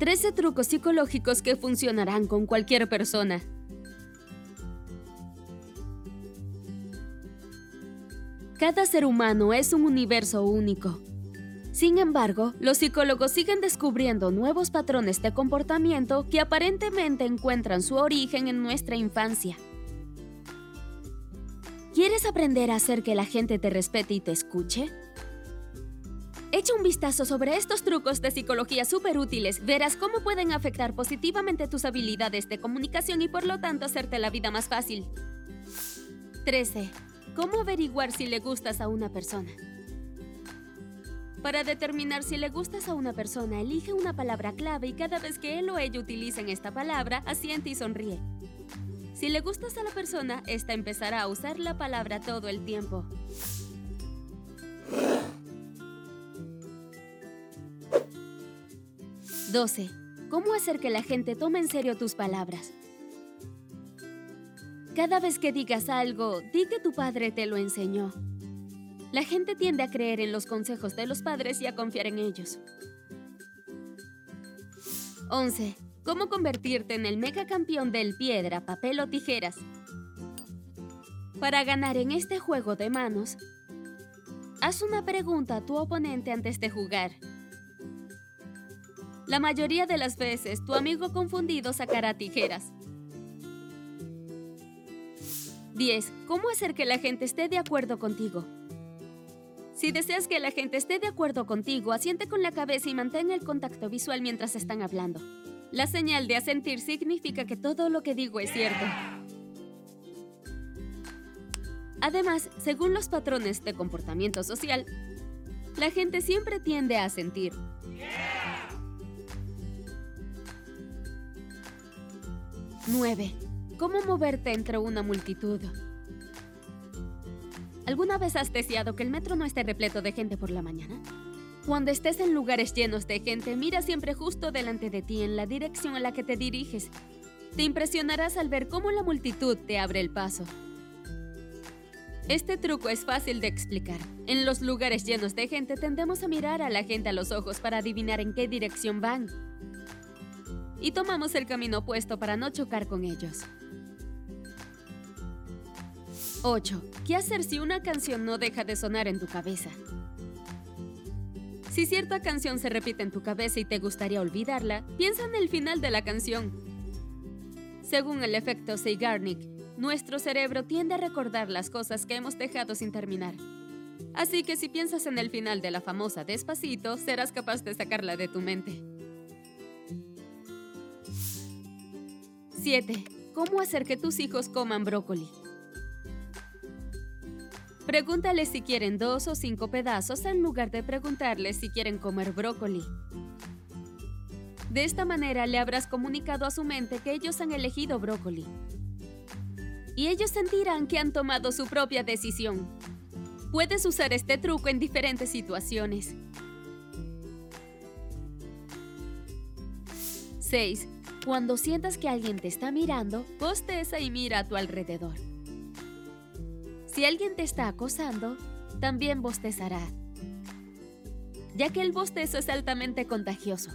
13 trucos psicológicos que funcionarán con cualquier persona. Cada ser humano es un universo único. Sin embargo, los psicólogos siguen descubriendo nuevos patrones de comportamiento que aparentemente encuentran su origen en nuestra infancia. ¿Quieres aprender a hacer que la gente te respete y te escuche? Echa un vistazo sobre estos trucos de psicología súper útiles. Verás cómo pueden afectar positivamente tus habilidades de comunicación y por lo tanto hacerte la vida más fácil. 13. ¿Cómo averiguar si le gustas a una persona? Para determinar si le gustas a una persona, elige una palabra clave y cada vez que él o ella utilicen esta palabra, asiente y sonríe. Si le gustas a la persona, esta empezará a usar la palabra todo el tiempo. 12. ¿Cómo hacer que la gente tome en serio tus palabras? Cada vez que digas algo, di que tu padre te lo enseñó. La gente tiende a creer en los consejos de los padres y a confiar en ellos. 11. ¿Cómo convertirte en el mega campeón del piedra, papel o tijeras? Para ganar en este juego de manos, haz una pregunta a tu oponente antes de jugar. La mayoría de las veces, tu amigo confundido sacará tijeras. 10. ¿Cómo hacer que la gente esté de acuerdo contigo? Si deseas que la gente esté de acuerdo contigo, asiente con la cabeza y mantén el contacto visual mientras están hablando. La señal de asentir significa que todo lo que digo es cierto. Además, según los patrones de comportamiento social, la gente siempre tiende a asentir. 9. ¿Cómo moverte entre una multitud? ¿Alguna vez has deseado que el metro no esté repleto de gente por la mañana? Cuando estés en lugares llenos de gente, mira siempre justo delante de ti en la dirección a la que te diriges. Te impresionarás al ver cómo la multitud te abre el paso. Este truco es fácil de explicar. En los lugares llenos de gente tendemos a mirar a la gente a los ojos para adivinar en qué dirección van y tomamos el camino opuesto para no chocar con ellos. 8. ¿Qué hacer si una canción no deja de sonar en tu cabeza? Si cierta canción se repite en tu cabeza y te gustaría olvidarla, piensa en el final de la canción. Según el efecto Zeigarnik, nuestro cerebro tiende a recordar las cosas que hemos dejado sin terminar. Así que si piensas en el final de la famosa Despacito, serás capaz de sacarla de tu mente. 7. ¿Cómo hacer que tus hijos coman brócoli? Pregúntales si quieren dos o cinco pedazos en lugar de preguntarles si quieren comer brócoli. De esta manera le habrás comunicado a su mente que ellos han elegido brócoli. Y ellos sentirán que han tomado su propia decisión. Puedes usar este truco en diferentes situaciones. 6. Cuando sientas que alguien te está mirando, bosteza y mira a tu alrededor. Si alguien te está acosando, también bostezará, ya que el bostezo es altamente contagioso.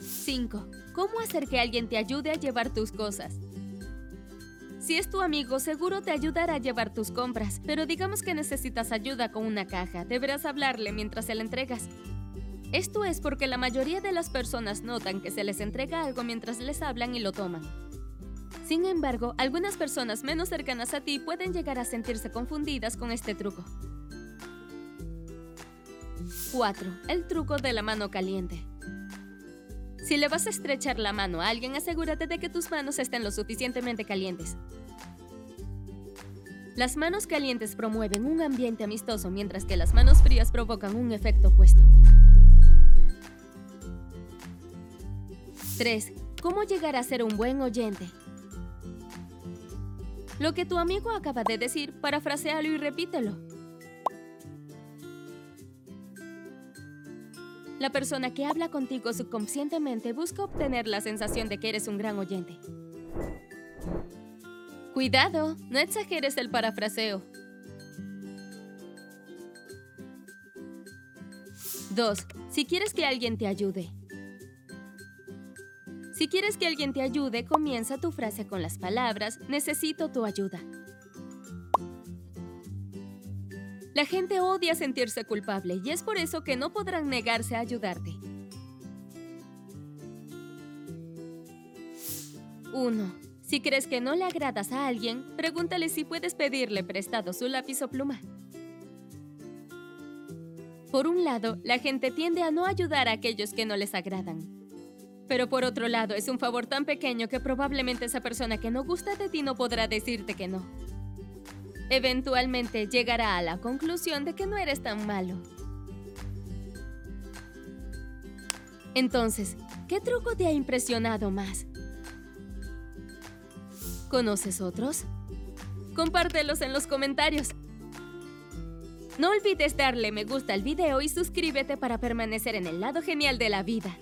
5. ¿Cómo hacer que alguien te ayude a llevar tus cosas? Si es tu amigo, seguro te ayudará a llevar tus compras, pero digamos que necesitas ayuda con una caja, deberás hablarle mientras se la entregas. Esto es porque la mayoría de las personas notan que se les entrega algo mientras les hablan y lo toman. Sin embargo, algunas personas menos cercanas a ti pueden llegar a sentirse confundidas con este truco. 4. El truco de la mano caliente. Si le vas a estrechar la mano a alguien, asegúrate de que tus manos estén lo suficientemente calientes. Las manos calientes promueven un ambiente amistoso mientras que las manos frías provocan un efecto opuesto. 3. ¿Cómo llegar a ser un buen oyente? Lo que tu amigo acaba de decir, parafrasealo y repítelo. La persona que habla contigo subconscientemente busca obtener la sensación de que eres un gran oyente. Cuidado, no exageres el parafraseo. 2. Si quieres que alguien te ayude. Si quieres que alguien te ayude, comienza tu frase con las palabras necesito tu ayuda. La gente odia sentirse culpable y es por eso que no podrán negarse a ayudarte. 1. Si crees que no le agradas a alguien, pregúntale si puedes pedirle prestado su lápiz o pluma. Por un lado, la gente tiende a no ayudar a aquellos que no les agradan. Pero por otro lado, es un favor tan pequeño que probablemente esa persona que no gusta de ti no podrá decirte que no. Eventualmente llegará a la conclusión de que no eres tan malo. Entonces, ¿qué truco te ha impresionado más? ¿Conoces otros? Compártelos en los comentarios. No olvides darle me gusta al video y suscríbete para permanecer en el lado genial de la vida.